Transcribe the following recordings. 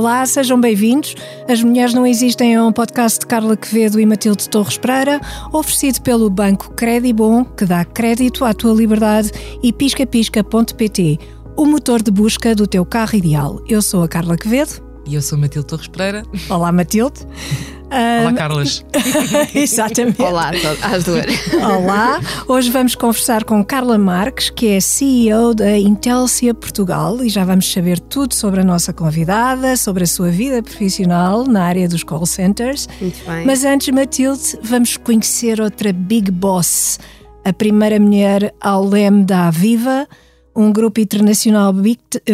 Olá, sejam bem-vindos. As Mulheres Não Existem é um podcast de Carla Quevedo e Matilde Torres Pereira, oferecido pelo Banco Credibon, que dá crédito à tua liberdade, e piscapisca.pt, o motor de busca do teu carro ideal. Eu sou a Carla Quevedo. E eu sou Matilde Torres Pereira. Olá, Matilde. Olá, Carlas. Exatamente. Olá às duas. Olá. Hoje vamos conversar com Carla Marques, que é CEO da Intelsia Portugal, e já vamos saber tudo sobre a nossa convidada, sobre a sua vida profissional na área dos call centers. Muito bem. Mas antes, Matilde, vamos conhecer outra Big Boss, a primeira mulher ao leme da Aviva um grupo internacional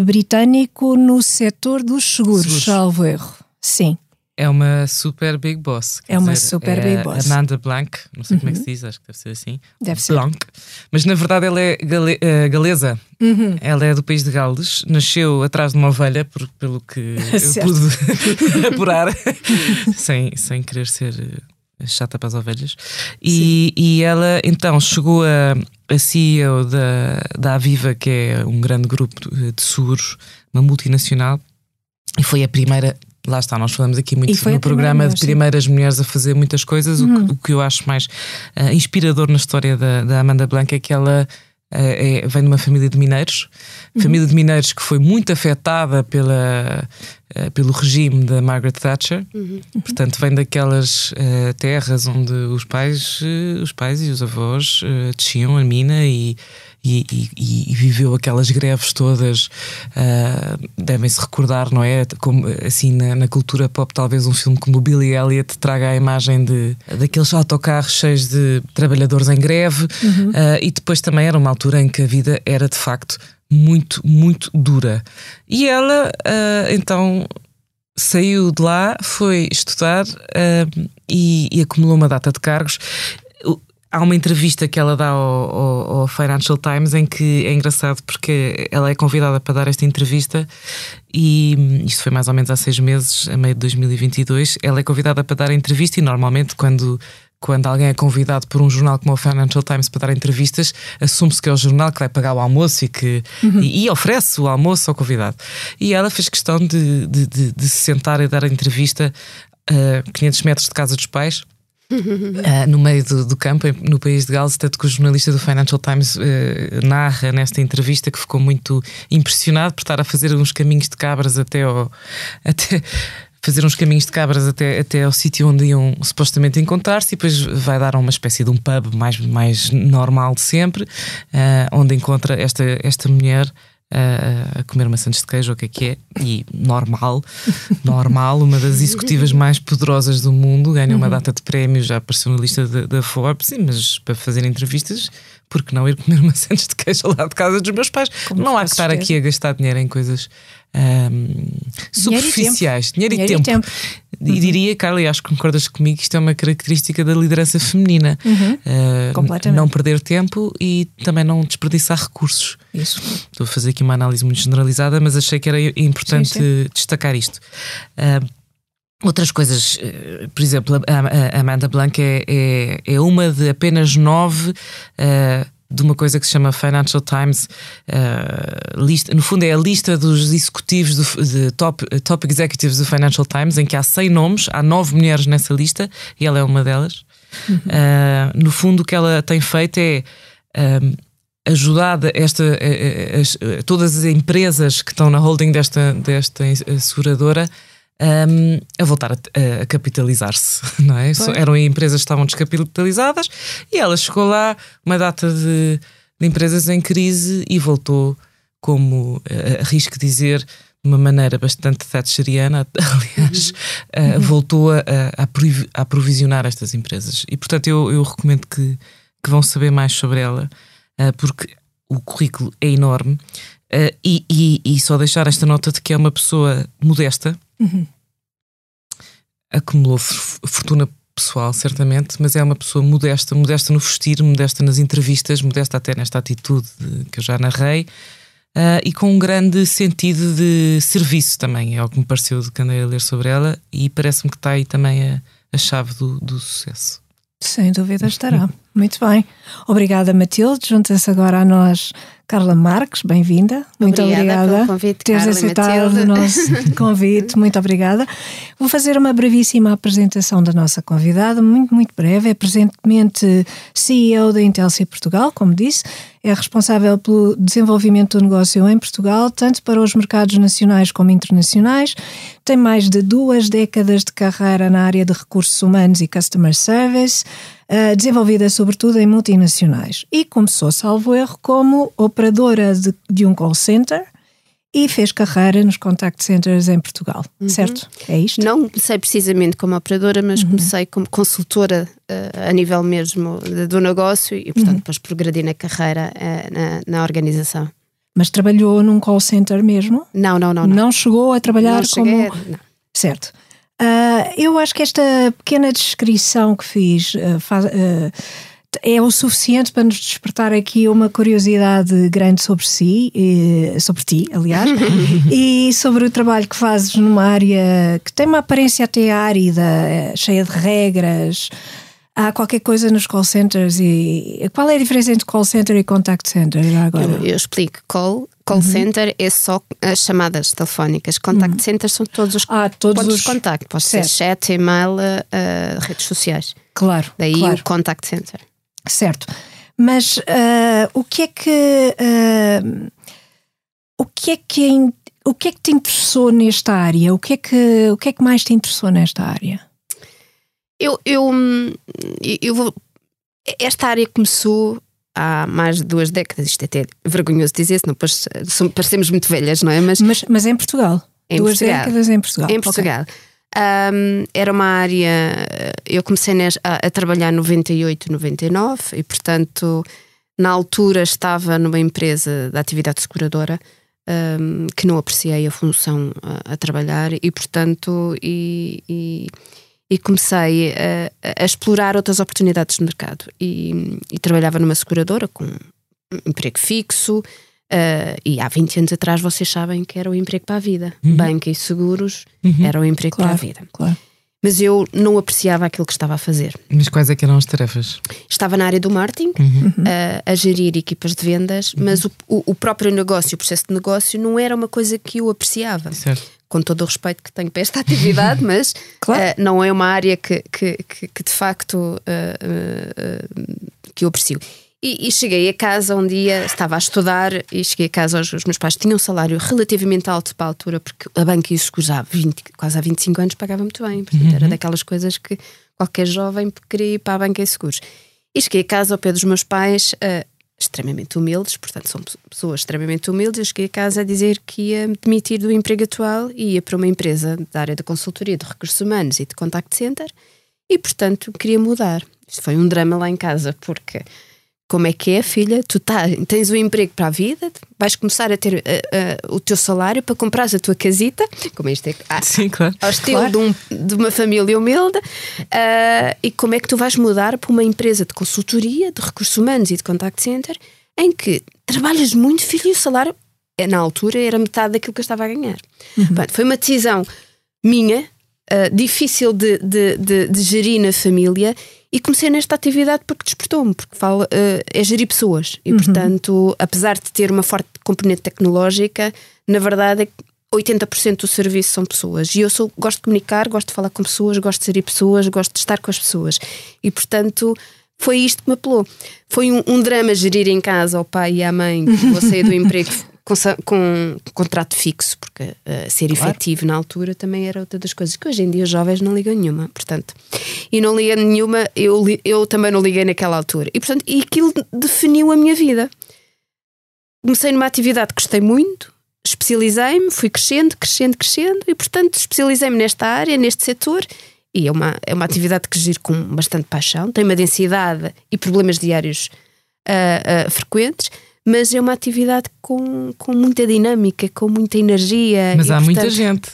britânico no setor dos seguros, seguros. salvo erro. Sim. É uma super big boss. É uma dizer, super é big boss. Amanda Blanc, não sei uhum. como é que se diz, acho que deve ser assim. Deve ser. Blanc. Mas na verdade ela é gale, uh, galesa. Uhum. Ela é do país de Gales, nasceu atrás de uma ovelha, por, pelo que eu pude apurar, sem, sem querer ser eh, chata para as ovelhas. E, e ela então chegou a, a CEO da, da Aviva, que é um grande grupo de seguros, uma multinacional, e foi a primeira. Lá está, nós falamos aqui muito no programa de primeiras mulheres a fazer muitas coisas. Uhum. O, que, o, que, eu acho mais uh, inspirador na história da, da Amanda Blanca é que ela é, vem de uma família de mineiros, uhum. família de mineiros que foi muito afetada pela, uh, pelo regime da Margaret Thatcher. Uhum. Portanto, vem daquelas uh, terras onde os pais, uh, os pais e os avós desciam a mina e e, e, e, viveu aquelas greves todas, uh, devem-se recordar, não é? Como, assim, na, na, cultura pop, talvez um filme como Billy Elliot traga a imagem de, daqueles autocarros cheios de trabalhadores em greve, uhum. uh, e depois também era uma altura em que a vida era de facto muito, muito dura. E ela, uh, então, saiu de lá, foi estudar uh, e, e, acumulou uma data de cargos há uma entrevista que ela dá ao, ao, ao, Financial Times em que é engraçado porque ela é convidada para dar esta entrevista e isto foi mais ou menos há seis meses, a meio de 2022. Ela é convidada para dar a entrevista e normalmente quando quando alguém é convidado por um jornal como o Financial Times para dar entrevistas, assume-se que é o jornal que vai pagar o almoço e que uhum. e, e, oferece o almoço ao convidado. E ela fez questão de, de, de, de se sentar e dar a entrevista a 500 metros de casa dos pais uh, no meio do, do, campo, no país de Gales, tanto que o jornalista do Financial Times uh, narra nesta entrevista que ficou muito impressionado por estar a fazer uns caminhos de cabras até ao. Até, fazer uns caminhos de cabras até, até ao sítio onde iam supostamente encontrar-se e depois vai dar a uma espécie de um pub mais, mais normal de sempre, uh, onde encontra esta, esta mulher a, comer maçãs de queijo, o que é que é, e normal, normal, uma das executivas mais poderosas do mundo, ganha uma uhum. data de prémios, já apareceu na lista da Forbes, sim, mas para fazer entrevistas, porque não ir comer maçãs de queijo lado de casa dos meus pais? Como não há que estar aqui a gastar dinheiro em coisas um, superficiais, dinheiro e tempo. Dinheiro e, tempo. Uhum. diria, Carla, e acho que concordas comigo, que isto é uma característica da liderança feminina. Uhum. Uh, Completamente. Não perder tempo e também não desperdiçar recursos. Isso. Estou a fazer aqui uma análise muito generalizada, mas achei que era importante sim, sim. destacar isto. Uh, Outras coisas, eh, por exemplo, a Amanda Blanc é, é, é uma de apenas nove uh, de uma coisa que se chama Financial Times uh, lista, no fundo é a lista dos executivos do, de top, top executives do Financial Times em que há 100 nomes, há nove mulheres nessa lista e ela é uma delas uhum. uh, no fundo o que ela tem feito é um, ajudado esta, todas as empresas que estão na holding desta, desta seguradora um, a voltar a, a capitalizar-se, não é? Eram empresas que estavam descapitalizadas e ela chegou lá, uma data de, de empresas em crise e voltou, como uh, arrisco dizer, de uma maneira bastante thatcheriana, aliás, uh, voltou a, a, a, aprovisionar estas empresas. E portanto eu, eu recomendo que, que vão saber mais sobre ela, uh, porque o currículo é enorme. Uh, e, e, e, só deixar esta nota de que é uma pessoa modesta, Uhum. Acumulou fortuna pessoal, certamente, mas é uma pessoa modesta, modesta no vestir, modesta nas entrevistas, modesta até nesta atitude que eu já narrei, uh, e com um grande sentido de serviço também. É algo que me pareceu de que andei a ler sobre ela, e parece-me que está aí também a, a chave do, do sucesso. Sem dúvida estará. Muito bem. Obrigada, Matilde. Junta-se agora a nós Carla Marques, bem-vinda. Muito obrigada, por teres aceitado o nosso convite. Muito obrigada. Vou fazer uma brevíssima apresentação da nossa convidada, muito, muito breve. É presentemente CEO da Intelsi Portugal, como disse. É responsável pelo desenvolvimento do negócio em Portugal, tanto para os mercados nacionais como internacionais. Tem mais de duas décadas de carreira na área de recursos humanos e customer service uh, desenvolvida sobretudo em multinacionais. E começou, salvo erro, como operadora de, de um call center e fez carreira nos contact centers em Portugal, uhum. certo? É isto? Não comecei precisamente como operadora, mas uhum. comecei como consultora uh, a nível mesmo do negócio e, portanto, uhum. depois progredi na carreira uh, na, na, organização. Mas trabalhou num call center mesmo? Não, não, não. Não, não chegou a trabalhar não como. Não. Certo. Uh, eu acho que esta pequena descrição que fiz uh, faz, é o suficiente para nos despertar aqui uma curiosidade grande sobre si, sobre ti, aliás, e sobre o trabalho que fazes numa área que tem uma aparência até árida, cheia de regras. Há qualquer coisa nos call centers e qual é a diferença entre call center e contact center agora? Eu, eu explico. Call Call uhum. center é só as chamadas telefónicas. Contact uhum. center são todos os ah, todos pontos os... de contacto. Pode certo. ser chat, e-mail, uh, redes sociais. Claro. Daí claro. o contact center. Certo. Mas uh, o que é que. Uh, o que é que. O que é que te interessou nesta área? O que é que, o que, é que mais te interessou nesta área? Eu, eu, eu vou. Esta área começou há mais de duas décadas. Isto é até vergonhoso dizer, senão depois parecemos muito velhas, não é? Mas, mas, mas em Portugal. Em duas Portugal. décadas em Portugal. Em Portugal. Okay. Um, era uma área. Eu comecei a, a trabalhar em 98, 99 e, portanto, na altura estava numa empresa da atividade seguradora. Um, que não apreciei a função a, a trabalhar e portanto e, e e comecei a, a, explorar outras oportunidades de mercado. E, e, trabalhava numa seguradora com emprego fixo. Uh, e há 20 anos atrás vocês sabem que era o emprego para a vida. Uhum. Banca e seguros uhum. era o emprego claro, para a vida. Claro. Mas eu não apreciava aquilo que estava a fazer. Mas quais é que eram as tarefas? Estava na área do marketing, uhum. uh, a gerir equipas de vendas, uhum. mas o, o, próprio negócio, o processo de negócio, não era uma coisa que eu apreciava. Certo com todo o respeito que tenho para esta atividade, mas claro. uh, não é uma área que, que, que, que de facto que eu aprecio. E, e, cheguei a casa um dia, estava a estudar e cheguei a casa, os, os meus pais tinham um salário relativamente alto para a altura, porque a banca e seguros há 20, quase há 25 anos pagava muito bem, portanto uhum. era daquelas coisas que qualquer jovem queria ir para a banca e seguros. E cheguei a casa ao pé dos meus pais, extremamente humildes, portanto são pessoas extremamente humildes. Eu cheguei a casa a dizer que ia me demitir do emprego atual e ia para uma empresa da área da consultoria de recursos humanos e de contact center e, portanto, queria mudar. Isto foi um drama lá em casa, porque como é que é, filha? Tu tá, tens um emprego para a vida, vais começar a ter uh, uh, o teu salário para comprares a tua casita, como isto é ah, Sim, claro. ao estilo claro. de, um, de, uma família humilde, uh, e como é que tu vais mudar para uma empresa de consultoria, de recursos humanos e de contact center, em que trabalhas muito, filho, e o salário, na altura, era metade daquilo que eu estava a ganhar. Uhum. Bom, foi uma decisão minha, difícil de, de, de, de gerir na família e comecei nesta atividade porque despertou-me, porque fala, uh, é gerir pessoas. E, uhum. portanto, apesar de ter uma forte componente tecnológica, na verdade é 80% do serviço são pessoas. E eu sou, gosto de comunicar, gosto de falar com pessoas, gosto de gerir pessoas, gosto de estar com as pessoas. E, portanto, foi isto que me apelou. Foi um, um drama gerir em casa ao pai e à mãe que vou sair do emprego com, com contrato fixo, porque uh, ser claro. efetivo na altura também era outra das coisas que hoje em dia os jovens não ligam nenhuma, portanto, e não liga nenhuma, eu, eu também não liguei naquela altura, e portanto, e aquilo definiu a minha vida. Comecei numa atividade que gostei muito, especializei-me, fui crescendo, crescendo, crescendo, e portanto, especializei-me nesta área, neste setor. E é uma, é uma atividade que giro com bastante paixão, tem uma densidade e problemas diários uh, uh, frequentes, mas é uma atividade com, com muita dinâmica, com muita energia. Mas há portanto... muita gente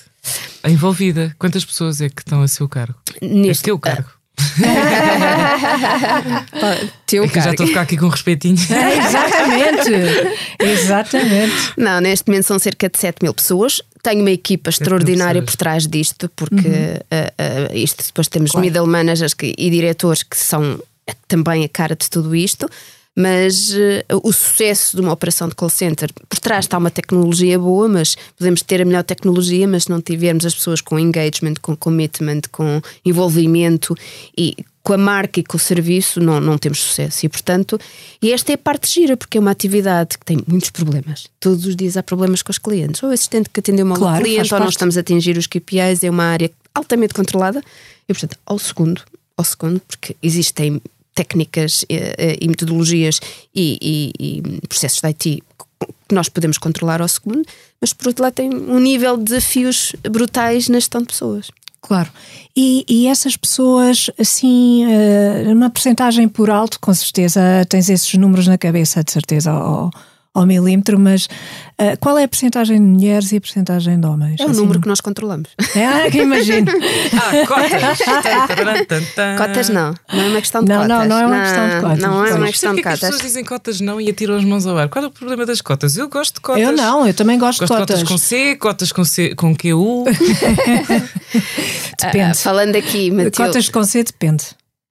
envolvida. Quantas pessoas é que estão a seu cargo? Neste teu cargo. teu é que já estou a ficar aqui com respeitinho. exatamente, exatamente. Não, neste momento são cerca de 7 mil pessoas. Tenho uma equipa extraordinária por trás disto, porque uhum. uh, uh, isto depois temos claro. middle managers que, e diretores que são também a cara de tudo isto Mas uh, o sucesso de uma operação de call center, por trás está uma tecnologia boa, mas podemos ter a melhor tecnologia, mas se não tivermos as pessoas com engagement, com commitment, com envolvimento e com a marca e com o serviço, não, não temos sucesso. E, portanto, e esta é a parte gira, porque é uma atividade que tem muitos problemas. Todos os dias há problemas com os clientes. Ou o assistente que atendeu mal claro, cliente, ou não estamos a atingir os KPIs, é uma área altamente controlada. E, portanto, ao segundo, ao segundo, porque existem técnicas eh, eh, e metodologias e, e, e, processos de IT que nós podemos controlar ao segundo, mas por outro lado tem um nível de desafios brutais na gestão de pessoas. Claro. E, e essas pessoas, assim, uh, uma porcentagem por alto, com certeza tens esses números na cabeça, de certeza, ou, ao milímetro, mas uh, qual é a porcentagem de mulheres e a porcentagem de homens? É o assim, número que nós controlamos. É, ah, que imagino. ah, cotas. cotas não. Não é uma questão de não, cotas. Não, não é uma questão de cotas. Não é uma questão de cotas. as pessoas dizem cotas não e atiram as mãos ao ar. Qual é o problema das cotas? Eu gosto de cotas. Eu não, eu também gosto, gosto de cotas. cotas com C, cotas com, C, com QU. depende. Uh, falando aqui, Matilde... Cotas com C depende.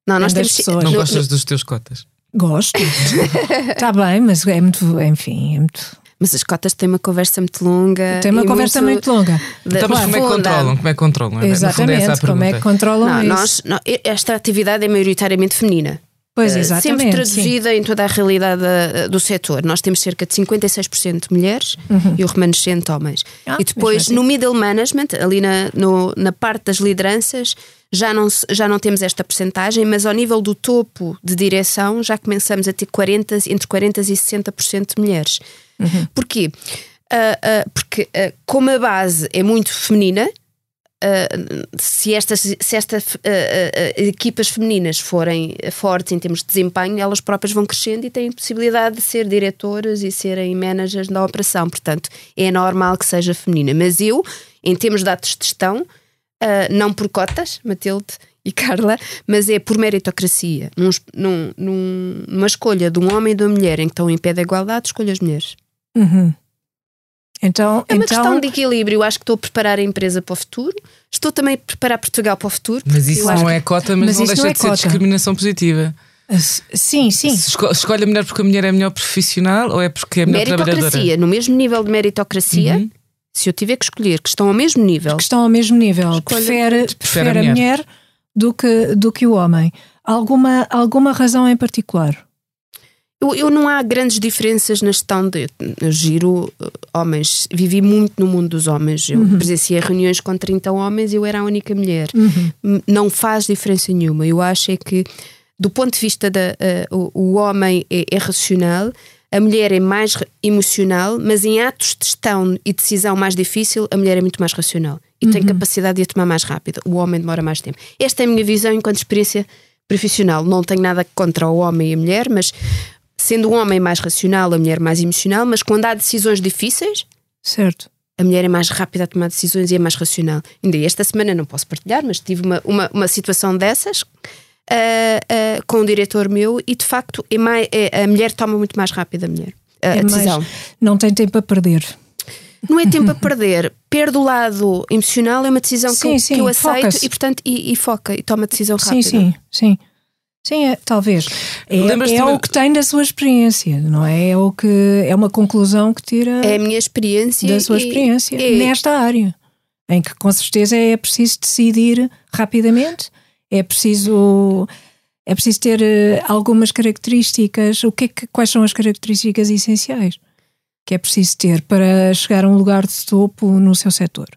Não, nós temos pessoas. Não gostas dos teus cotas? Gosto. Está bem, mas é muito, enfim, é muito mas as cotas têm uma conversa muito longa. Tem uma conversa muito, muito longa. Então, mas como é que controlam? Como é que controlam? Exatamente, é como é que controlam não, isso? Nós, não, esta atividade é maioritariamente feminina. Pois, eh, exatamente. Sempre traduzida sim. em toda a realidade eh, do setor. Nós temos cerca de 56% mulheres uhum. e o remanescente homens. Ah, e depois, no middle management, ali na, no, na parte das lideranças, já não, já não temos esta percentagem, mas ao nível do topo de direção já começamos a ter 40, entre 40% e 60% de mulheres. Uhum. Porquê? Uh, uh, porque uh, como a base é muito feminina, se estas, se estas equipas femininas forem fortes em termos de desempenho, elas próprias vão crescendo e têm possibilidade de ser diretoras e serem managers da operação. Portanto, é normal que seja feminina. Mas eu, em termos de dados de gestão, não por cotas, Matilde, e Carla, mas é por meritocracia. Num, num, numa escolha de um homem e de uma mulher em que estão em pé de igualdade, escolha as mulheres. Uhum. Então, é uma então... questão de equilíbrio. Eu acho que estou a preparar a empresa para o futuro. Estou também a preparar Portugal para o futuro. Mas isso não é cota, mas, mas não deixa não é de ser cota. discriminação positiva. Sim, sim. Se escolhe a mulher porque a mulher é melhor profissional ou é porque é melhor meritocracia, trabalhadora? No mesmo nível de meritocracia, uhum. se eu tiver que escolher que estão ao mesmo nível. Que estão ao mesmo nível. Prefere, prefere, prefere a mulher, mulher do que, do que o homem. Alguma, alguma razão em particular? Eu, eu não há grandes diferenças na gestão de. Eu giro uh, homens, vivi muito no mundo dos homens. Eu uhum. presenciei reuniões com 30 homens e eu era a única mulher. Uhum. Não faz diferença nenhuma. Eu acho é que, do ponto de vista da. Uh, o, o, homem é, é racional, a mulher é mais emocional, mas em atos de gestão e decisão mais difícil, a mulher é muito mais racional e uhum. tem capacidade de a tomar mais rápido. O homem demora mais tempo. Esta é a minha visão enquanto experiência profissional. Não tenho nada contra o homem e a mulher, mas sendo o homem mais racional, a mulher mais emocional, mas quando há decisões difíceis. Certo. A mulher é mais rápida a tomar decisões e é mais racional. Ainda esta semana não posso partilhar, mas tive uma, uma, uma situação dessas uh, uh, com um diretor meu e de facto é mais, é, a mulher toma muito mais rápido a mulher. A, é a decisão. Mais, não tem tempo a perder. Não é tempo a perder. Perde o lado emocional, é uma decisão sim, que, eu, sim, que eu aceito e, portanto, e, e, foca e toma decisão rápida. Sim, sim, sim. Sim, é, talvez. É, é o que tem da sua experiência, não é? É, o que, é uma conclusão que tira é a minha experiência da sua experiência é, nesta área, em que com certeza é preciso decidir rapidamente, é preciso é preciso ter eh, algumas características. O que, é que quais são as características essenciais que é preciso ter para chegar a um lugar de topo no seu setor?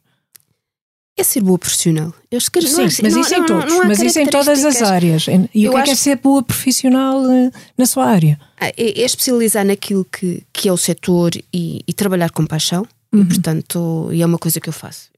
É ser boa profissional. Eu Sim, não, mas não, isso em todos, não, mas isso em todas as áreas. E o que é, que é ser boa profissional eh, na sua área? Ah, é, é especializar naquilo que, que é o setor e, e trabalhar com paixão. Uhum. E, portanto, e é uma coisa que eu faço.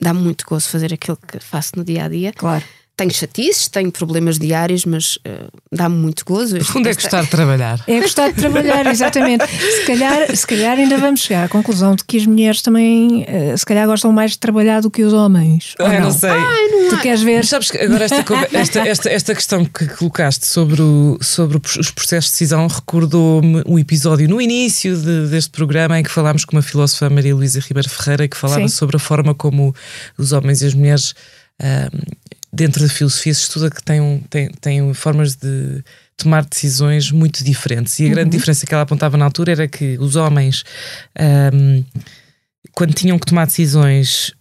Dá-me muito gosto fazer aquilo que faço no dia a dia. Claro. Tenho chatices, tenho problemas diários, mas uh, dá-me muito gozo. No fundo é gostar de trabalhar. É gostar de trabalhar, exatamente. se, calhar, se calhar ainda vamos chegar à conclusão de que as mulheres também, uh, se calhar, gostam mais de trabalhar do que os homens. Ah, não? não sei. Ai, não tu queres ver? Mas sabes que agora esta, esta, esta, esta questão que colocaste sobre, o, sobre os processos de decisão recordou-me um episódio no início de, deste programa em que falámos com uma filósofa, Maria Luísa Ribeiro Ferreira, que falava Sim. sobre a forma como os homens e as mulheres. Uh, dentro da filosofia se estuda que tem, tem, tem formas de tomar decisões muito diferentes. E a grande uhum. diferença que ela apontava na altura era que os homens, um, quando tinham que tomar decisões,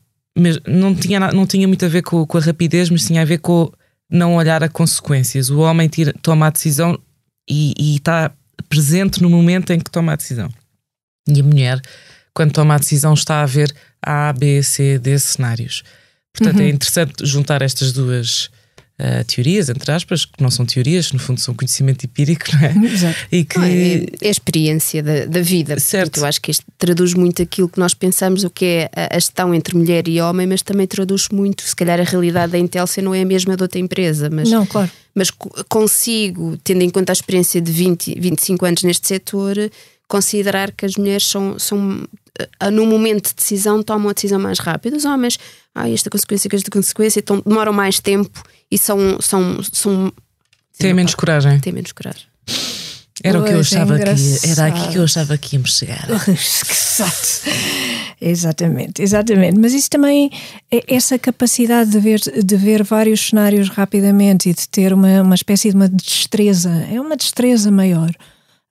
não tinha, não tinha muito a ver com, com a rapidez, mas tinha a ver com não olhar a consequências. O homem tira, toma a decisão e está presente no momento em que toma a decisão. E a mulher, quando toma a decisão, está a ver A, B, C, D cenários. Portanto, é uhum. é interessante juntar estas duas uh, teorias, entre aspas, que não são teorias, no fundo são conhecimento empírico, não é? Exato. E que... é, é, a experiência da, da vida. Certo. eu acho que isto traduz muito aquilo que nós pensamos, o que é a, gestão entre mulher e homem, mas também traduz muito, se calhar a realidade da Intelsia não é a mesma de outra empresa, mas, não, claro. mas consigo, tendo em conta a experiência de 20, 25 anos neste setor, considerar que as mulheres são, são eh, no momento de decisão tomam a decisão mais rápida. Os homens, ah, esta consequência, esta consequência, então demoram mais tempo e são. são, são Têm menos coragem. Têm menos coragem. Era pois, o que eu achava é que era aqui que eu achava que íamos chegar. Exato. Exatamente, exatamente. Mas isso também, é essa capacidade de ver, de ver vários cenários rapidamente e de ter uma, uma espécie de uma destreza, é uma destreza maior.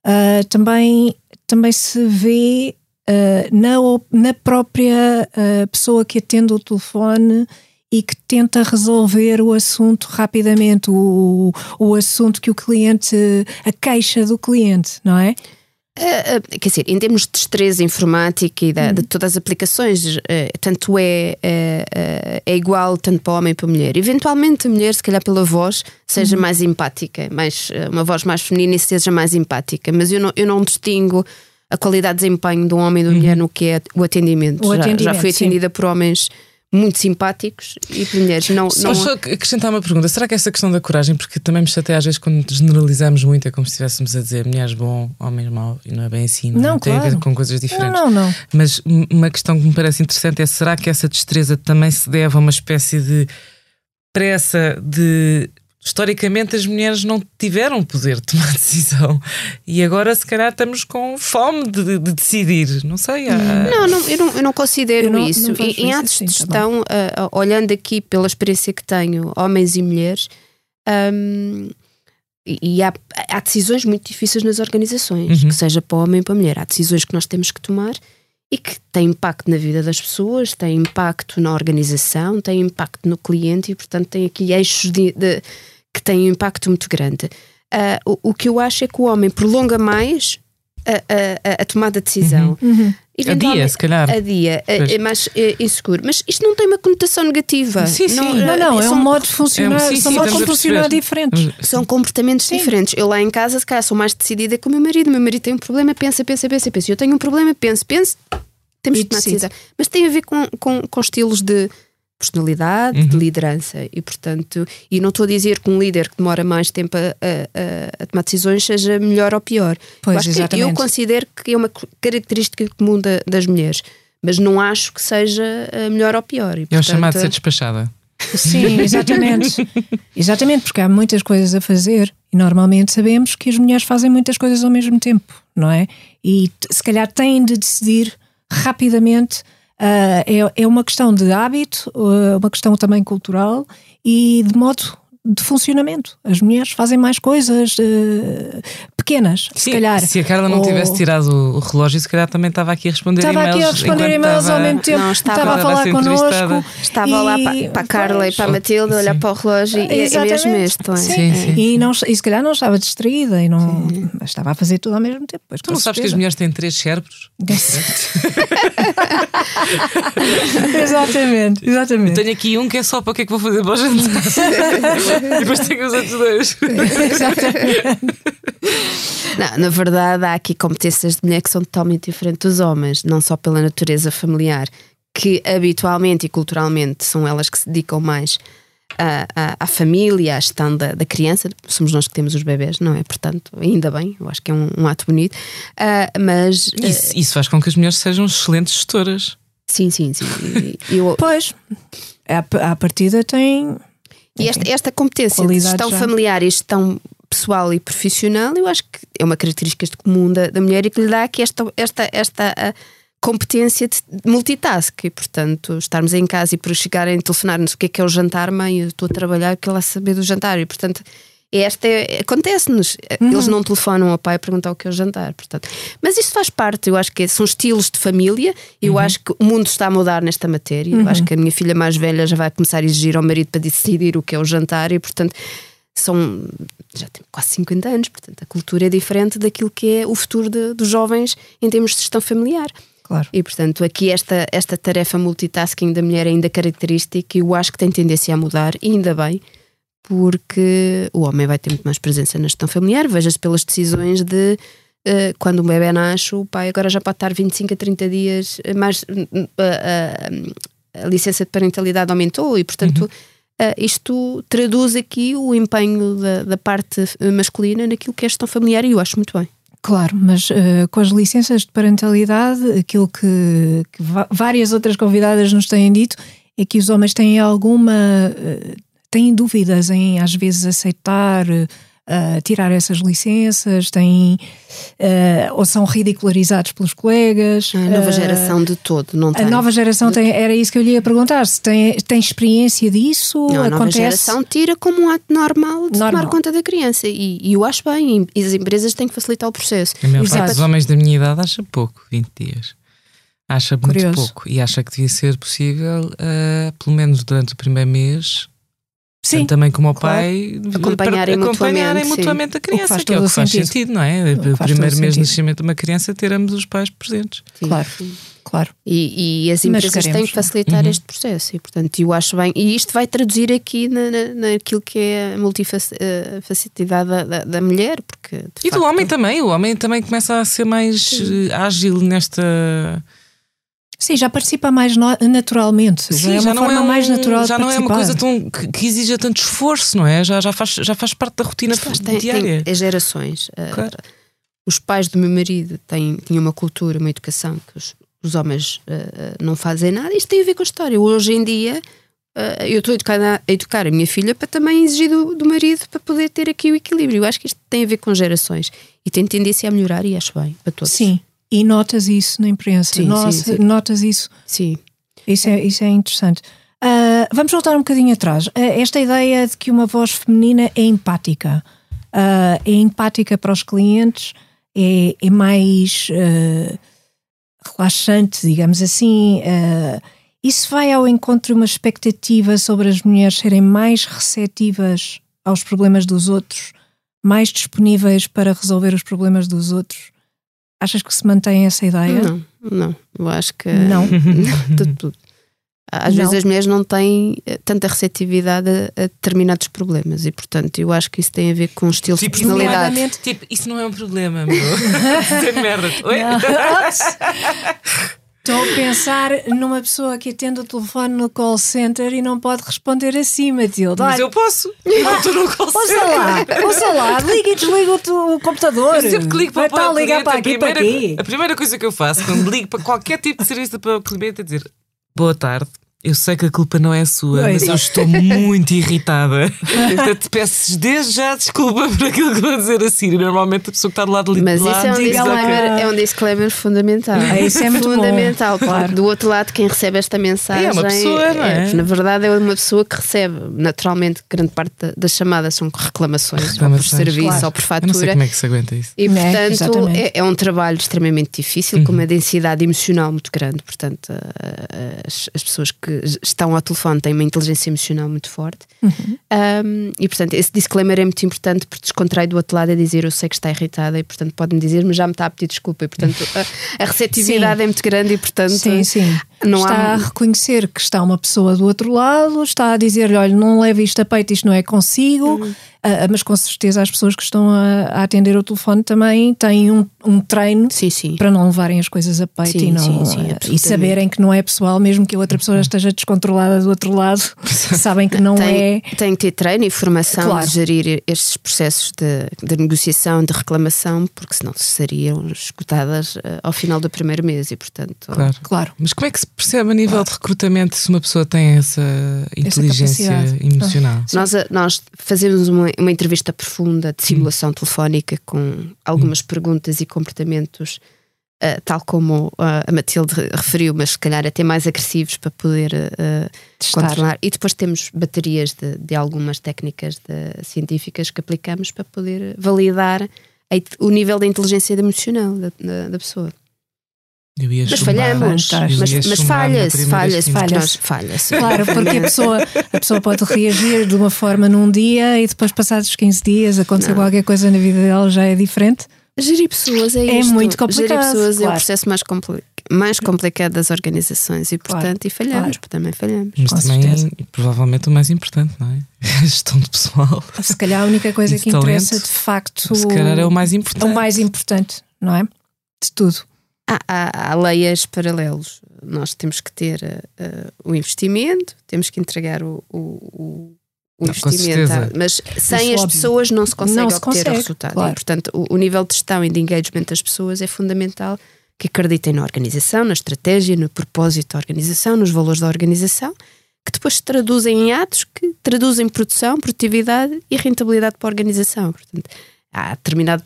Uh, também, também se vê uh, na, na própria uh, pessoa que atende o telefone e que tenta resolver o assunto rapidamente, o, o assunto que o cliente, a queixa do cliente, não é? Uh, uh, quer dizer, em termos de destreza informática e da, de uhum. todas as aplicações, uh, tanto é, é igual tanto para homem como para mulher. Eventualmente a mulher, se calhar pela voz, seja uhum. mais empática, mais, uma voz mais feminina e seja mais empática, mas eu não, eu não distingo a qualidade de desempenho de um homem e de uma uhum. mulher no que é o atendimento. O já, atendimento já fui atendida sim. por homens muito simpáticos e por mulheres não. não... Só acrescentar uma pergunta: será que essa questão da coragem, porque também me chateia às vezes quando generalizamos muito, é como se estivéssemos a dizer mulheres bom, homens mau, e não é bem assim, não, não tem claro. a ver com coisas diferentes. Não, não, não. Mas uma questão que me parece interessante é: será que essa destreza também se deve a uma espécie de pressa de historicamente as mulheres não tiveram poder de tomar decisão e agora se calhar estamos com fome de, de decidir, não sei. Há... Não, não, eu não, eu não considero eu não, isso. Não em atos assim, de tá gestão, tá uh, olhando aqui pela experiência que tenho, homens e mulheres, um, e há, há, decisões muito difíceis nas organizações, uhum. que seja para homem ou para mulher. Há decisões que nós temos que tomar e que têm impacto na vida das pessoas, têm impacto na organização, têm impacto no cliente e, portanto, tem aqui eixos de, de que têm um impacto muito grande. Uh, o, o, que eu acho é que o homem prolonga mais a, a, a tomada de decisão. Uhum. Uhum. A dia, se calhar. A dia, é, é mais é, inseguro. Mas isto não tem uma conotação negativa. Sim, sim. Não, não, não é um modo de funcionar. É um, sim, são sim, modos de funcionar diferentes. São comportamentos sim. diferentes. Eu lá em casa, se calhar, sou mais decidida que o meu marido. O meu marido tem um problema, pensa, pensa, pensa, pensa. Eu tenho um problema, penso, penso. Temos que tomar decisão. Mas tem a ver com, com, com estilos de personalidade, uhum. de liderança. E, portanto, e não estou a dizer que um líder que demora mais tempo a, a, a tomar decisões seja melhor ou pior. Pois, eu, exatamente. eu considero que é uma característica comum da, das mulheres, mas não acho que seja melhor ou pior. E, portanto, é o chamado de ser despachada. Sim, exatamente. exatamente, porque há muitas coisas a fazer e normalmente sabemos que as mulheres fazem muitas coisas ao mesmo tempo, não é? E se calhar têm de decidir rapidamente é, é uma questão de hábito, uh, uma questão também cultural e de modo de funcionamento. As mulheres fazem mais coisas uh, pequenas, Sim, se calhar. Se a Carla não ou... tivesse tirado o, relógio, se calhar também estava aqui a responder estava e-mails. Estava aqui a responder e-mails ao mesmo tempo, não, estava, estava a falar connosco. Estava e... lá para, para a Carla e para a Matilde, olhar para o relógio e é, é mesmo isto. É? Sim, sim. E, não, e se calhar não estava distraída e não estava a fazer tudo ao mesmo tempo. Pois, tu não sabes que as mulheres têm três cérebros? exatamente, exatamente. Eu tenho aqui um que é só para o que é que vou fazer para o jantar. e depois tenho os outros dois. Não, na verdade, há aqui competências de mulher que são totalmente diferentes dos homens, não só pela natureza familiar, que habitualmente e culturalmente são elas que se dedicam mais à, à, à família, à gestão da, da, criança. Somos nós que temos os bebés, não é? Portanto, ainda bem, eu acho que é um, um ato bonito. Uh, mas. Isso, uh, isso, faz com que as mulheres sejam excelentes gestoras. Sim, sim, sim. Eu... Pois, à partida tem e esta, esta competência de gestão já. familiar e gestão pessoal e profissional, eu acho que é uma característica comum da, da mulher e que lhe dá aqui esta, esta, esta competência de multitask. E, portanto, estarmos em casa e por chegarem a telefonar-nos o que é que é o jantar, mãe, eu estou a trabalhar, que ela saber do jantar. E, portanto, esta é, acontece-nos. Uhum. Eles não telefonam ao pai a perguntar o que é o jantar. Portanto. Mas isso faz parte, eu acho que são estilos de família. Eu uhum. acho que o mundo está a mudar nesta matéria. Uhum. Eu acho que a minha filha mais velha já vai começar a exigir ao marido para decidir o que é o jantar e, portanto, são já tem quase 50 anos, portanto, a cultura é diferente daquilo que é o futuro de, dos jovens em termos de gestão familiar. Claro. E, portanto, aqui esta, esta tarefa multitasking da mulher é ainda característica e eu acho que tem tendência a mudar, e ainda bem, porque o homem vai ter muito mais presença na gestão familiar. Veja-se pelas decisões de uh, quando um bebê nasce, o pai agora já pode estar 25 a 30 dias, eh, mais uh, uh, a licença de parentalidade aumentou e, portanto. Uhum. isto traduz aqui o empenho da, da, parte masculina naquilo que é gestão familiar e eu acho muito bem. Claro, mas uh, com as licenças de parentalidade, aquilo que, que, várias outras convidadas nos têm dito é que os homens têm alguma. Têm dúvidas em, às vezes, aceitar. Uh, tirar essas licenças, têm uh, ou são ridicularizados pelos colegas. A nova uh, geração de todo, não tem. A nova geração tem, era isso que eu lhe ia perguntar, se tem, tem experiência disso? Não, a nova geração tira como um ato normal de normal. tomar conta da criança e, e, eu acho bem, e as empresas têm que facilitar o processo. A maior parte dos homens da minha idade acha pouco, 20 dias. Acha Curioso. muito pouco e acha que devia ser possível, pelo menos durante o primeiro mês, Sim, Tanto também como o claro. pai acompanharem, para, acompanharem mutuamente, a criança, que, que é o que faz sentido, sentido não é? O, o primeiro mês de nascimento de uma criança teremos os pais presentes. Sim. Claro, claro. E, e as empresas têm que facilitar uhum. este processo e, portanto, eu acho bem. E isto vai traduzir aqui na, na, naquilo que é a multifacilidade da, da, da mulher. Porque, e facto, do homem também. O homem também começa a ser mais Sim. Eh, ágil nesta Sim, já participa mais no, naturalmente. Sim, já é uma forma é um, mais natural Já não é uma coisa tão, que, que, exija tanto esforço, não é? Já, já, faz, já faz parte da rotina tem, diária. Tem, é gerações. Eh, claro. Uh, os pais do meu marido têm, tinham uma cultura, uma educação que os, os homens uh, não fazem nada. Isto tem a ver com a história. Hoje em dia, uh, eu estou a educar, a educar, a minha filha para também exigir do, do marido para poder ter aqui o equilíbrio. Eu acho que isto tem a ver com gerações e tem tendência a melhorar e acho bem para todos. Sim. E notas isso na imprensa. Sim, Nossa, sim, sim. Notas isso. Sim. Isso é, isso é interessante. Uh, vamos voltar um bocadinho atrás. Uh, esta ideia de que uma voz feminina é empática. Uh, é empática para os clientes, é, é mais relaxante, digamos assim. isso vai ao encontro de uma expectativa sobre as mulheres serem mais receptivas aos problemas dos outros, mais disponíveis para resolver os problemas dos outros. Achas que se mantém essa ideia? Não, não. Eu acho que. Não. tudo, tudo. Às não. vezes as mulheres não têm eh, tanta receptividade a, a, determinados problemas e, portanto, eu acho que isso tem a ver com o estilo tipo, de personalidade. Tipo, isso não é um problema, meu. isso é merda. Oi? Estou a pensar numa pessoa que atende o telefone no call center e não pode responder assim, Matilde. Mas eu posso. Eu estou no call center. Ouça lá, ouça lá, liga e desliga o, o computador. Eu sempre que ligo para, para, ligar para aqui, para aqui. A primeira coisa que eu faço quando ligo para qualquer tipo de serviço para o cliente é dizer boa tarde. Eu sei que a culpa não é sua, mas eu estou muito irritada. Portanto, peço desde já desculpa por aquilo que vou dizer assim. Normalmente a pessoa que está do lado de Mas isso é um, disclaimer, é um disclaimer fundamental. É, isso é muito fundamental. Bom. Claro. Do outro lado, quem recebe esta mensagem. É uma pessoa, não é? é? Na verdade, é uma pessoa que recebe. Naturalmente, grande parte das chamadas são reclamações, reclamações ou por serviço claro. ou por fatura. Eu não sei como é que se aguenta isso. E, é, portanto, é, é, um trabalho extremamente difícil, uhum. com uma densidade emocional muito grande. Portanto, as, as pessoas que estão ao telefone têm uma inteligência emocional muito forte. Uhum. Um, e, portanto, esse disclaimer é muito importante porque descontrai do outro lado a dizer eu sei que está irritada e, portanto, pode-me dizer, mas já me está a pedir desculpa. E, portanto, a, a receptividade sim. é muito grande e, portanto, sim, sim. Não está há... a reconhecer que está uma pessoa do outro lado, está a dizer-lhe, olha, não leve isto a peito, isto não é consigo. Uhum. Uh, mas com certeza as pessoas que estão a, a atender o telefone também têm um, um treino sim, sim. para não levarem as coisas a peito sim, e, não, e saberem que não é pessoal, mesmo que a outra pessoa esteja descontrolada do outro lado, sabem que não tem, é. Tem que ter treino e formação claro. de gerir estes processos de, de, negociação, de reclamação, porque senão seriam escutadas uh, ao final do primeiro mês e, portanto. Claro. claro. Mas como é que se percebe a nível de recrutamento se uma pessoa tem essa inteligência essa emocional? Nós, nós fazemos uma uma entrevista profunda de simulação hum. telefónica com algumas hum. perguntas e comportamentos uh, tal como uh, a Matilde referiu, mas se calhar até mais agressivos para poder controlar. E depois temos baterias de, de algumas técnicas de, científicas que aplicamos para poder validar o nível da inteligência emocional da, da, da pessoa. Mas falhamos, mas, mas falha-se, falha-se, falha-se, falha-se. Claro, porque a pessoa, a pessoa pode reagir de uma forma num dia e depois, passados 15 dias, acontecer qualquer coisa na vida dela já é diferente. Gerir pessoas é, é isto. muito complicado. Gerir pessoas claro. é o processo mais, compli mais complicado das organizações e, portanto, claro, e falhamos, claro. também falhamos. Mas também, certeza. provavelmente, o mais importante, não é? A gestão de pessoal. Se calhar a única coisa que talento, interessa, de facto. Se calhar é o mais importante. O mais importante, não é? De tudo. Há, há, há leias paralelos. Nós temos que ter uh, o investimento, temos que entregar o, o, o não, investimento, mas sem as pessoas não se consegue não se obter consegue, o resultado. Claro. E, portanto, o, o, nível de gestão e de engagement das pessoas é fundamental que acreditem na organização, na estratégia, no propósito da organização, nos valores da organização, que depois se traduzem em atos que traduzem produção, produtividade e rentabilidade para a organização. Portanto, há determinado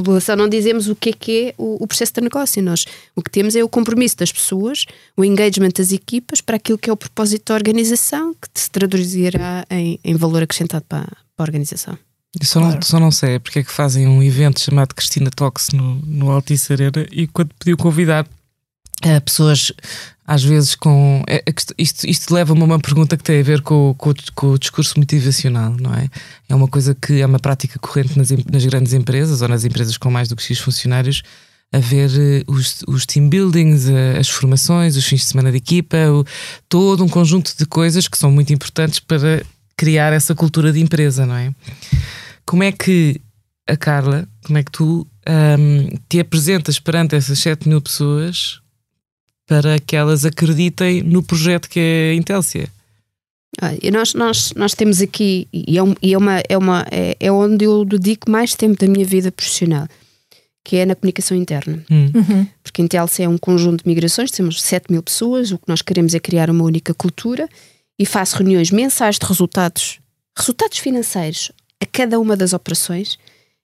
população não dizemos o que é que é o, o, processo de negócio. Nós o que temos é o compromisso das pessoas, o engagement das equipas para aquilo que é o propósito da organização, que se traduzirá em, em valor acrescentado para, para a organização. Eu só, claro. não, só não sei porque é que fazem um evento chamado Cristina Talks no, no Altice Arena e quando pediu convidar uh, pessoas às vezes com. É isto, isto leva-me a uma pergunta que tem a ver com, com, com, o discurso motivacional, não é? É uma coisa que é uma prática corrente nas, nas grandes empresas ou nas empresas com mais do que X funcionários, haver uh, os, os team buildings, as formações, os fins de semana de equipa, o, todo um conjunto de coisas que são muito importantes para criar essa cultura de empresa, não é? Como é que a Carla, como é que tu um, te apresentas perante essas 7 mil pessoas para que elas acreditem no projeto que é a Intelsia? e nós, nós, nós temos aqui, e, é, um, e é, uma, é, uma, é, é, onde eu dedico mais tempo da minha vida profissional, que é na comunicação interna. Hum. Uhum. Porque a Intelsia é um conjunto de migrações, temos 7 mil pessoas, o que nós queremos é criar uma única cultura e faço reuniões mensais de resultados, resultados financeiros a cada uma das operações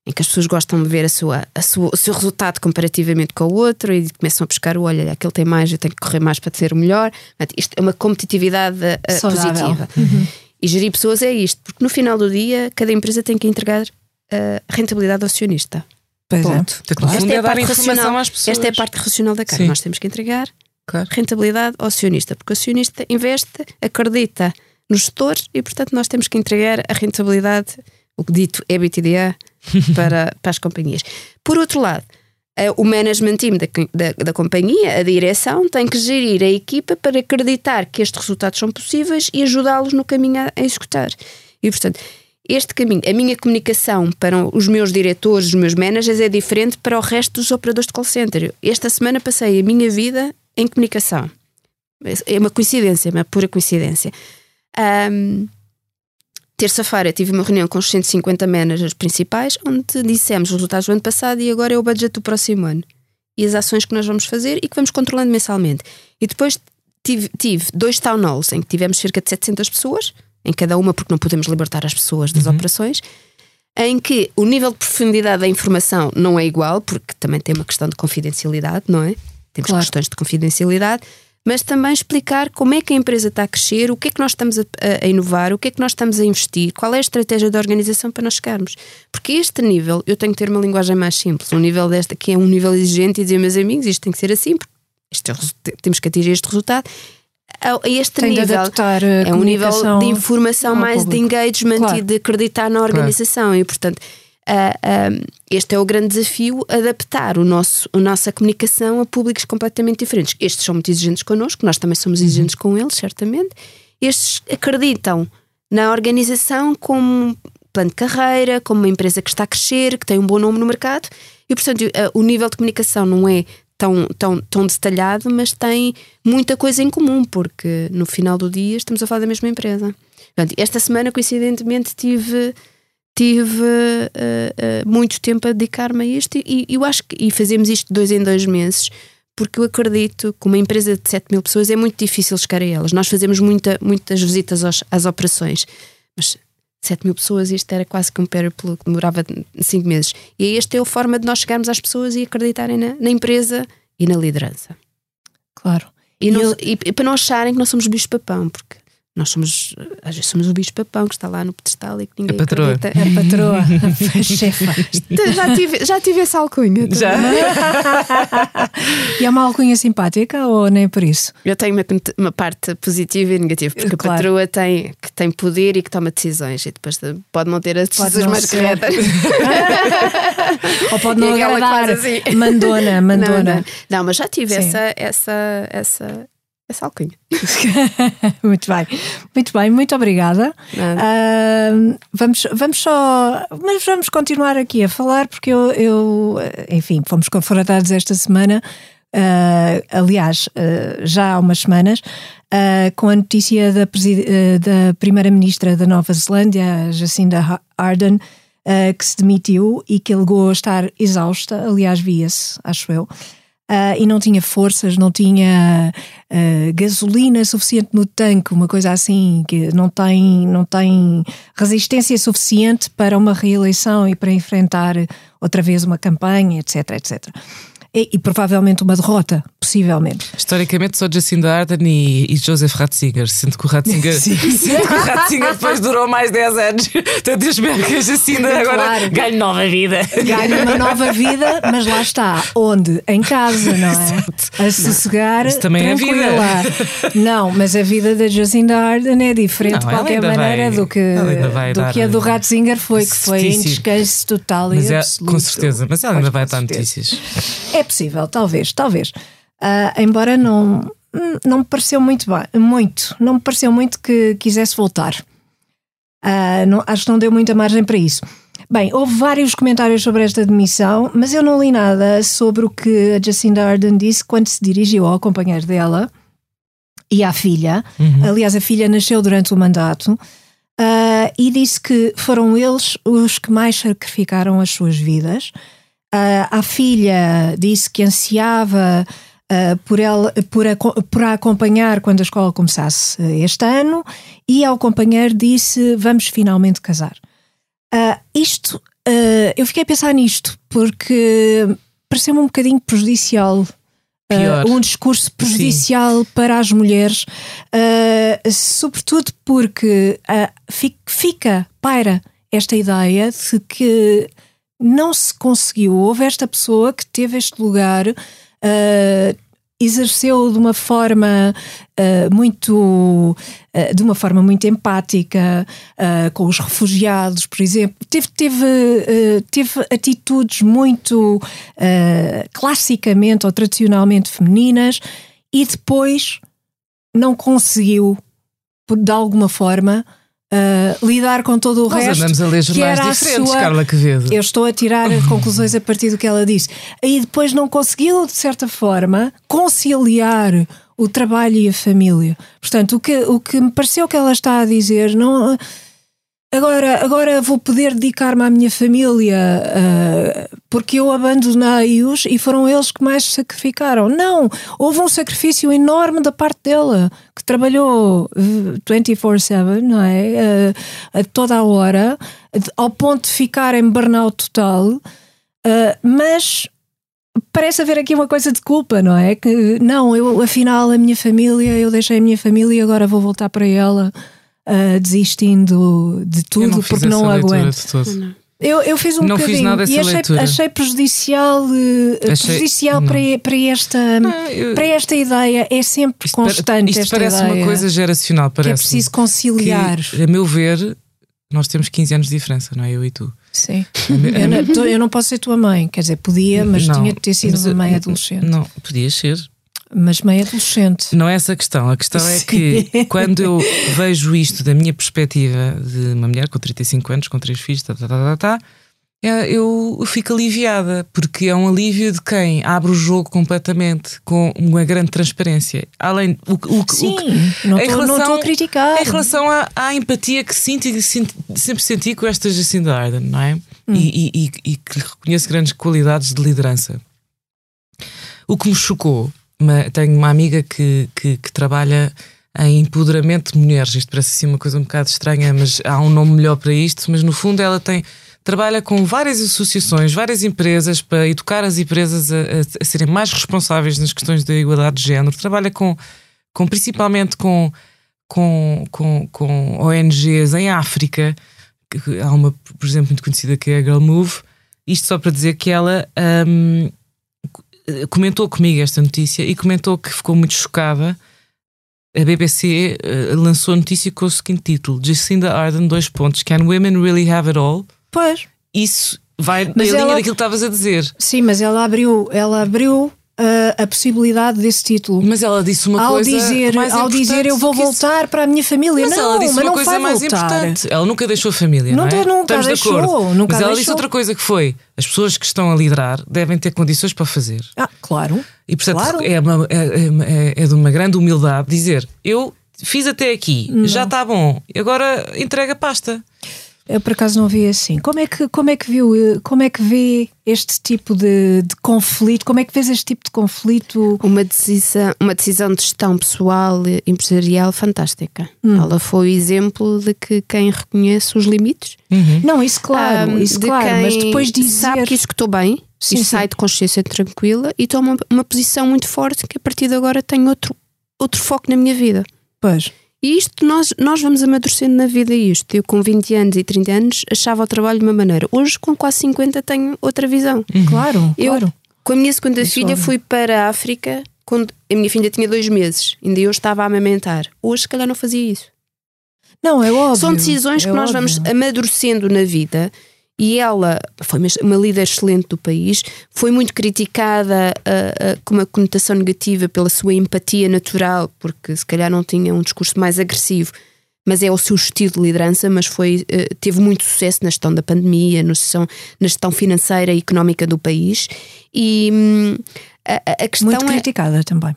em que as pessoas gostam de ver a sua, a sua, o seu resultado comparativamente com o outro e começam a buscar o olho, aquele tem mais, eu tenho que correr mais para ter o melhor. Isto é uma competitividade uh, positiva. Uhum. E gerir pessoas é isto, porque no final do dia cada empresa tem que entregar uh, rentabilidade ao acionista. Pois é. Ponto. É. Claro. Esta, é a parte racional, esta é a parte racional da cara. Nós temos que entregar claro. rentabilidade ao acionista, porque o acionista investe, acredita nos gestores e, portanto, nós temos que entregar a rentabilidade, o dito EBITDA, para, para as companhias. Por outro lado, o management team da, da, da, companhia, a direção, tem que gerir a equipa para acreditar que estes resultados são possíveis e ajudá-los no caminho a, a, executar. E, portanto, este caminho, a minha comunicação para os meus diretores, os meus managers, é diferente para o resto dos operadores de call center. Esta semana passei a minha vida em comunicação. É uma coincidência, uma pura coincidência. Um, Terça-feira tive uma reunião com os 150 managers principais, onde dissemos os resultados do ano passado e agora é o budget do próximo ano. E as ações que nós vamos fazer e que vamos controlando mensalmente. E depois tive, tive dois town halls em que tivemos cerca de 700 pessoas, em cada uma, porque não podemos libertar as pessoas das uhum. operações, em que o nível de profundidade da informação não é igual, porque também tem uma questão de confidencialidade, não é? Temos claro. questões de confidencialidade mas também explicar como é que a empresa está a crescer, o que é que nós estamos a, a, inovar, o que é que nós estamos a investir, qual é a estratégia da organização para nós chegarmos. Porque este nível, eu tenho que ter uma linguagem mais simples, um nível desta que é um nível exigente e dizer, meus amigos, isto tem que ser assim, porque este, é temos que atingir este resultado. A este tem nível é um nível de informação mais público. de engagement claro. e de acreditar na organização claro. e portanto uh, este é o grande desafio, adaptar o nosso, a nossa comunicação a públicos completamente diferentes. Estes são muito exigentes connosco, nós também somos uhum. exigentes com eles, certamente. Estes acreditam na organização como plano de carreira, como uma empresa que está a crescer, que tem um bom nome no mercado, e portanto o nível de comunicação não é tão, tão, tão detalhado, mas tem muita coisa em comum, porque no final do dia estamos a falar da mesma empresa. Portanto, esta semana, coincidentemente, tive tive uh, uh, muito tempo a dedicar-me a isto e, eu acho que e fazemos isto dois em dois meses porque eu acredito que uma empresa de 7 mil pessoas é muito difícil chegar a elas. Nós fazemos muita, muitas visitas aos, às operações, mas 7 mil pessoas, isto era quase que um périplo que demorava 5 meses. E esta é a forma de nós chegarmos às pessoas e acreditarem na, na empresa e na liderança. Claro. E, não, e, e para não acharem que nós somos bicho-papão, porque nós somos, às vezes somos o bicho-papão que está lá no pedestal e que ninguém a patroa. acredita. A patroa, a chefa. já, tive, já tive essa alcunha. Já? e é uma alcunha simpática ou nem por isso? Eu tenho uma, uma parte positiva e negativa, porque claro. a patroa tem, que tem poder e que toma decisões e depois pode não ter as decisões mais corretas. ou pode não agradar. Assim. Mandona, mandona. Não, não. não, mas já tive essa, essa, essa essa alcunha. muito bem, muito bem, muito obrigada. Uh, vamos, vamos só, mas vamos continuar aqui a falar, porque eu, eu enfim, fomos confrontados esta semana. Uh, aliás, uh, já há umas semanas, uh, com a notícia da, da Primeira-Ministra da Nova Zelândia, Jacinda Ardern, que se demitiu e que alegou estar exausta. Aliás, via-se, acho eu uh, e não tinha forças, não tinha uh, gasolina suficiente no tanque, uma coisa assim, que não tem, não tem resistência suficiente para uma reeleição e para enfrentar outra vez uma campanha, etc, etc e, e, provavelmente uma derrota, possivelmente. Historicamente, só Jacinda Ardern e, e Joseph Ratzinger, sendo que o Ratzinger, sendo que o Ratzinger depois durou mais 10 anos. Portanto, eu espero que a Jacinda agora claro. ganhe nova vida. Ganhe uma nova vida, mas lá está. Onde? Em casa, não é? A sossegar. Isso também é vida. Não, mas a vida da Jacinda Ardern é diferente não, de qualquer maneira vai, do que, do que a do Ratzinger foi, que foi em descanso total mas e é, absoluto. Com certeza, mas ela ainda vai dar notícias. É possível, talvez, talvez. Uh, embora não, não me pareceu muito bem, muito, não me pareceu muito que quisesse voltar. Uh, não, acho que não deu muita margem para isso. Bem, houve vários comentários sobre esta demissão, mas eu não li nada sobre o que a Jacinda Ardern disse quando se dirigiu ao companheiro dela e à filha. Uhum. Aliás, a filha nasceu durante o mandato. Uh, e disse que foram eles os que mais sacrificaram as suas vidas a filha disse que ansiava uh, por, ela, por, a, por a acompanhar quando a escola começasse este ano, e ao companheiro disse: Vamos finalmente casar. Uh, isto, eu fiquei a pensar nisto, porque pareceu-me um bocadinho prejudicial. um discurso prejudicial Sim. para as mulheres, sobretudo porque fica, paira esta ideia de que não se conseguiu. Houve esta pessoa que teve este lugar, uh, exerceu de uma forma uh, muito uh, de uma forma muito empática com os refugiados, por exemplo. Teve, teve, teve atitudes muito classicamente ou tradicionalmente femininas e depois não conseguiu, de alguma forma, Uh, lidar com todo o Nós resto. andamos a ler jornais diferentes, sua... Carla Quevedo. Eu estou a tirar conclusões a partir do que ela disse. E depois não conseguiu, de certa forma, conciliar o trabalho e a família. Portanto, o que, o que me pareceu que ela está a dizer não Agora, agora vou poder dedicar-me à minha família uh, porque eu abandonei-os e foram eles que mais sacrificaram. Não, houve um sacrifício enorme da parte dela, que trabalhou 24-7, não é? Uh, a toda a hora, ao ponto de ficar em burnout total, uh, mas parece haver aqui uma coisa de culpa, não é? Que não, eu afinal a minha família, eu deixei a minha família e agora vou voltar para ela uh, desistindo de tudo porque não aguento. Eu, eu fiz um não bocadinho fiz nada e achei, achei prejudicial, uh, achei, prejudicial para, para, esta, não, eu, para esta ideia. É sempre isto constante. Isto esta parece ideia, uma coisa geracional. Parece é preciso conciliar. Que, a meu ver, nós temos 15 anos de diferença, não é? Eu e tu. Sim. eu, não, eu não posso ser tua mãe, quer dizer, podia, mas não, tinha de ter sido uma mãe adolescente. Não, podias ser mas meio adolescente. Não é essa a questão. A questão é que quando eu vejo isto da minha perspectiva de uma mulher com 35 anos, com três filhos, tá, tá, tá, tá, tá eu fico aliviada, porque é um alívio de quem abre o jogo completamente com uma grande transparência. Além o, o, Sim, o, não estou a criticar. Em relação à, à empatia que sinto e sempre senti com esta Jacinda Ardern, não é? Hum. E, e, e, e que reconheço grandes qualidades de liderança. O que me chocou uma, tenho uma amiga que, que, que, trabalha em empoderamento de mulheres. Isto parece assim uma coisa um bocado estranha, mas há um nome melhor para isto. Mas no fundo, ela tem trabalha com várias associações, várias empresas para educar as empresas a, a, a serem mais responsáveis nas questões da igualdade de género. Trabalha com, com principalmente com, com, com, com ONGs em África. Há uma, por exemplo, muito conhecida que é a Girl Move. Isto só para dizer que ela um, comentou comigo esta notícia e comentou que ficou muito chocada a BBC uh, lançou a notícia com o seguinte título: Jacinda Ardern, dois pontos. Can women really have it all? Pois. Isso vai mas na ela, linha daquilo que estavas a dizer. Sim, mas ela abriu, ela abriu uh, a possibilidade desse título. Mas ela disse uma ao coisa dizer, mais Ao dizer eu vou voltar isso. para a minha família. Mas não, ela disse mas uma coisa mais voltar. importante. Ela nunca deixou a família. Não, não é? nunca Estamos deixou. de acordo. Nunca mas ela deixou. disse outra coisa que foi: as pessoas que estão a liderar devem ter condições para fazer. Ah, claro. E portanto claro. é, uma, é, é, é de uma grande humildade dizer eu fiz até aqui, não. já está bom, agora entrega pasta. Eu por acaso não vi assim. Como é que, como é que viu, como é que vê este tipo de, de, conflito? Como é que vês este tipo de conflito? Uma decisão, uma decisão de gestão pessoal e empresarial fantástica. Hum. Ela foi o exemplo de que quem reconhece os limites. Uhum. Não, isso claro, um, isso claro, mas depois dizer... sabe que executou bem sim, e sai sim. de consciência tranquila e toma uma, posição muito forte que a partir de agora tem outro, outro foco na minha vida. Pois. E isto nós, nós vamos amadurecendo na vida isto. Eu com 20 anos e 30 anos achava o trabalho de uma maneira. Hoje, com quase 50, tenho outra visão. Uhum. Claro, eu, claro. Com a minha segunda Isso filha, fui para a África quando a minha filha tinha dois meses. Ainda eu estava a amamentar. Hoje, se calhar, não fazia isso. Não, é óbvio. São decisões é que nós óbvio. vamos amadurecendo na vida e ela foi uma líder excelente do país, foi muito criticada uh, uh, com uma conotação negativa pela sua empatia natural, porque se calhar não tinha um discurso mais agressivo, mas é o seu estilo de liderança, mas foi, uh, teve muito sucesso na gestão da pandemia, na gestão, na gestão financeira e económica do país. E hum, a, a muito é, criticada também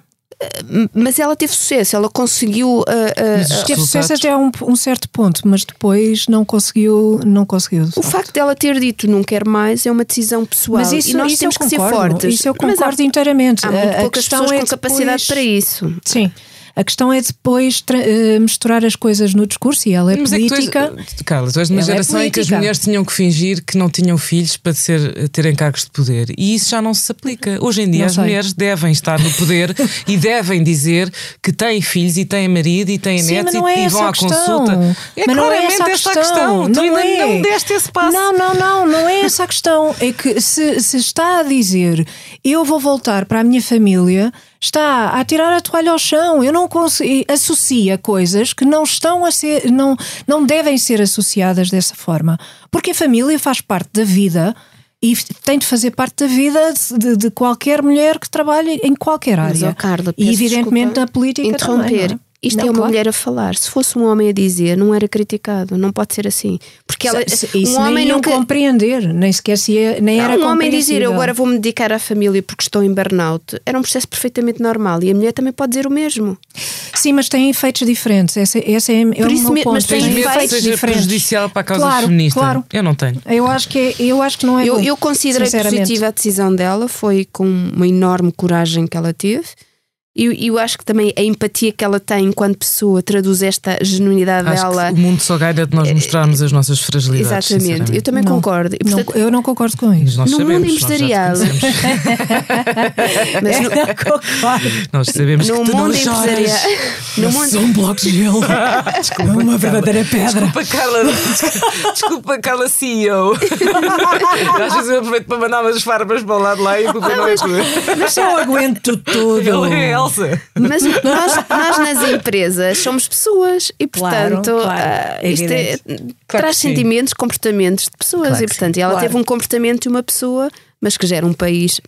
mas ela teve sucesso, ela conseguiu. Uh, uh, teve sucesso até a um, um, certo ponto, mas depois não conseguiu. Não conseguiu o facto dela ter dito não quer mais é uma decisão pessoal mas isso, e nós isso temos que ser fortes. Isso eu concordo há, inteiramente. Há muito a, poucas questão pessoas é com depois... capacidade para isso. Sim. A questão é depois uh, misturar as coisas no discurso e ela é Mas política. É tu és, Carlos, tu és uma geração é em que as mulheres tinham que fingir que não tinham filhos para ser, terem cargos de poder. E isso já não se aplica. Hoje em dia não as sei. mulheres devem estar no poder e devem dizer que têm filhos e têm marido e têm Sim, netos e, é e vão à consulta. É mas não é claramente essa a questão. questão. Tu Não ainda é. não deste esse passo. Não, não, não, não é essa a questão. É que se, se está a dizer eu vou voltar para a minha família, está a tirar a toalha ao chão. Eu não consigo. Associa coisas que não estão a ser. Não, não devem ser associadas dessa forma. Porque a família faz parte da vida. E tem de fazer parte da vida de, de qualquer mulher que trabalhe em qualquer área. Mas, oh, Carla, e evidentemente na política interromper. também. Não é? Isto não, é uma claro. mulher a falar. Se fosse um homem a dizer, não era criticado. Não pode ser assim. Porque ela, isso um homem nem nunca... compreender, nem sequer se é, nem era um homem dizer eu agora vou-me dedicar à família porque estou em burnout era um processo perfeitamente normal e a mulher também pode dizer o mesmo. Sim, mas tem efeitos diferentes. Esse, esse é, é Por o isso meu ponto. mas tem efeitos seja diferentes. prejudicial para a causa Claro, feminista? claro. Eu não tenho. Eu acho que, é- eu acho que não é Eu, bom, eu considerei positiva a decisão dela, foi com uma enorme coragem que ela teve. E eu acho que também a empatia que ela tem enquanto pessoa traduz esta genuinidade Acho dela. que o mundo só ganha de nós mostrarmos as nossas fragilidades. Exatamente, eu também Não, concordo. E, Não, portanto, eu não concordo com isso. nós No sabemos, mundo nós já te empresarial. mas no, concordo. Nós sabemos no que tu não mundo choras. empresarial. No mundo, um bloco de gelo. é uma verdadeira pedra. Desculpa, Carla. Desculpa, Carla CEO. Às vezes eu aproveito para mandar umas farpas para o lado lá e a culpa não é tua. Mas eu aguento tudo. É Elsa. Mas nós, nós nas empresas somos pessoas e, Claro, portanto, claro, ah, é isto é-. Claro traz sim. sentimentos, comportamentos de pessoas. Claro e, portanto, ela Claro. teve um comportamento de uma pessoa, mas que gera um país.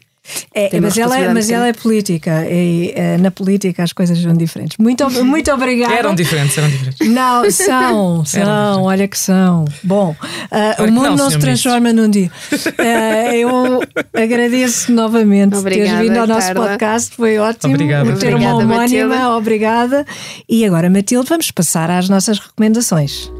É, uma mas, ela, é- mas ela é política e eh, na política as coisas são diferentes. Muito, muito obrigada. Eram diferentes, eram diferentes. Não, são, são, olha que são. Bom, Olha o mundo não, não, se transforma num dia. Ah, eu agradeço novamente Obrigada, teres vindo ao nosso Carla. podcast, foi ótimo. Obrigado. Ter uma Obrigada, homónima, Matilde. obrigada. E agora, Matilde, vamos passar às nossas recomendações.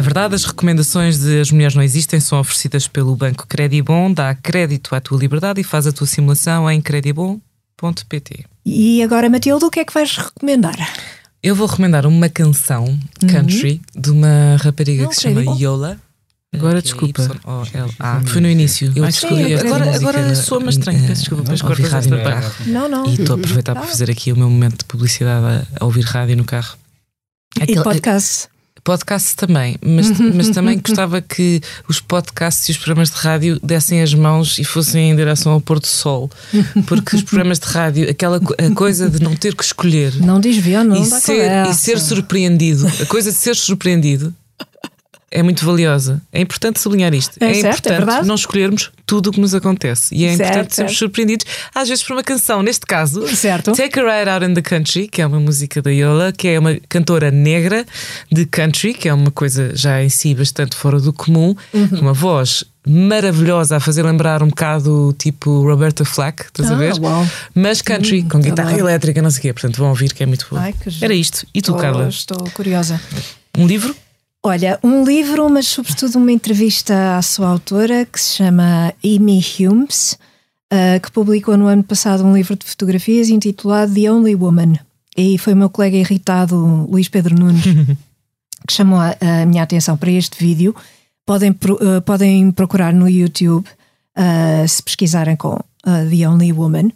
É verdade, as recomendações de As Mulheres Não Existem são oferecidas pelo Banco Credibon. Dá crédito à tua liberdade e faz a tua simulação em credibon.pt. E agora, Matilde, o que é que vais recomendar? Eu vou recomendar uma canção country uhum. de uma rapariga que se chama Yola. Agora, desculpa. Ah, foi no início. Eu descobri agora, agora sou uma estranha. Peço desculpa, depois corto rádio no carro. Não, não. E estou a aproveitar para fazer aqui o meu momento de publicidade a, ouvir rádio no carro. e podcast. Podcast também, mas, mas também gostava que os podcasts e os programas de rádio dessem as mãos e fossem em direção ao pôr do sol, porque os programas de rádio, aquela coisa de não ter que escolher, não desviar, não e ser, e ser surpreendido, a coisa de ser surpreendido é muito valiosa. É importante sublinhar isto. É, é certo, é importante é não escolhermos tudo o que nos acontece. E é certo, importante sermos surpreendidos, às vezes, por uma canção. Neste caso, certo. Take a Ride Out in the Country, que é uma música da Yola, que é uma cantora negra de country, que é uma coisa já em si bastante fora do comum, uhum. uma voz maravilhosa a fazer lembrar um bocado tipo Roberta Flack, estás ah, a ver? Uau. Mas country, hum, com guitarra elétrica, não sei o quê. Portanto, vão ouvir que é muito bom. Ai, Era isto. E tu, Carla? Estou curiosa. Um livro? Olha, um livro, mas sobretudo uma entrevista à sua autora que se chama Amy Humes, uh, que publicou no ano passado um livro de fotografias intitulado The Only Woman. E foi o meu colega irritado, Luís Pedro Nunes, que chamou a, a, minha atenção para este vídeo. Podem, uh, podem procurar no YouTube uh, se pesquisarem com The Only Woman.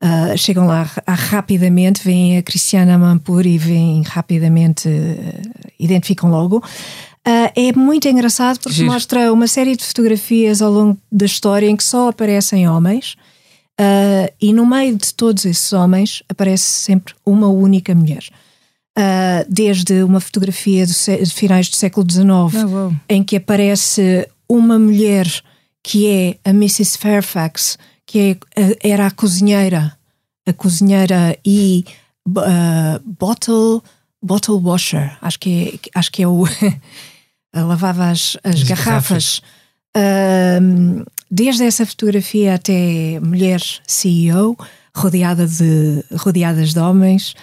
Uh, chegam lá rapidamente, veem a Cristiana Mampur e veem rapidamente, uh, identificam logo. Uh, é muito engraçado porque Giro. mostra uma série de fotografias ao longo da história em que só aparecem homens e no meio de todos esses homens aparece sempre uma única mulher. desde uma fotografia de finais do século XIX oh, em que aparece uma mulher que é a Mrs. Fairfax, que é, era a cozinheira, a cozinheira e uh, bottle, bottle washer, acho que é, acho que é o. lavava as, as, as garrafas. garrafas. Uh, desde essa fotografia até mulher CEO, rodeada de, rodeadas de homens.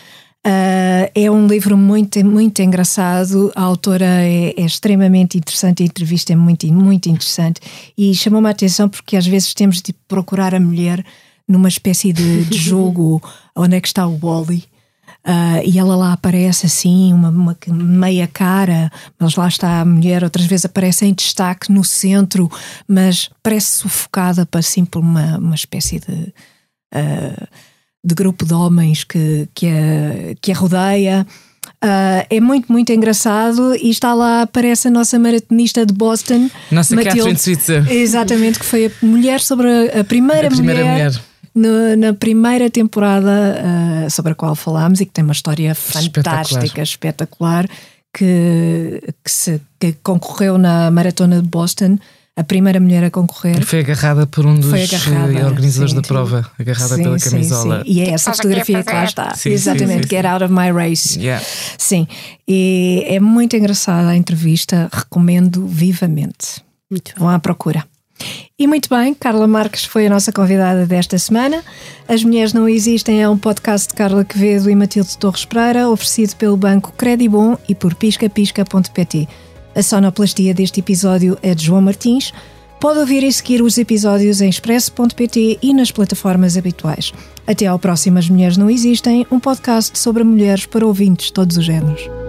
Uh, é um livro muito, muito engraçado. A autora é, é, extremamente interessante, a entrevista é muito, muito interessante e chamou-me a atenção porque às vezes temos de procurar a mulher numa espécie de, de jogo onde é que está o Wally. Uh, e ela lá aparece assim, uma, uma, meia cara, mas lá está a mulher, outras vezes aparece em destaque no centro, mas parece sufocada para, assim, por uma, uma espécie de. Uh, de grupo de homens que, que, a, que a rodeia. Uh, é muito, muito engraçado e está lá, aparece a nossa maratonista de Boston. Nossa Matilde, Catherine Switzer. Exatamente, que foi a mulher sobre a, a primeira, a primeira mulher, mulher. No, na primeira temporada uh, sobre a qual falámos e que tem uma história fantástica, espetacular, espetacular que, que, se, que concorreu na maratona de Boston a primeira mulher a concorrer. Foi agarrada por um dos agarrada, eh, organizadores sim, da prova, agarrada sim, pela camisola. Sim, E é essa fotografia que lá está. Exatamente, Get Out of My Race. Yeah. Sim, e é muito engraçada a entrevista, recomendo vivamente. Muito Vão à procura. E muito bem, Carla Marques foi a nossa convidada desta semana. As Mulheres Não Existem é um podcast de Carla Quevedo e Matilde Torres Pereira, oferecido pelo Banco Credibon e por piscapisca.pt. A sonoplastia deste episódio é de João Martins. Pode ouvir e seguir os episódios em expresso.pt e nas plataformas habituais. Até ao próximo As Mulheres Não Existem, um podcast sobre mulheres para ouvintes de todos os géneros.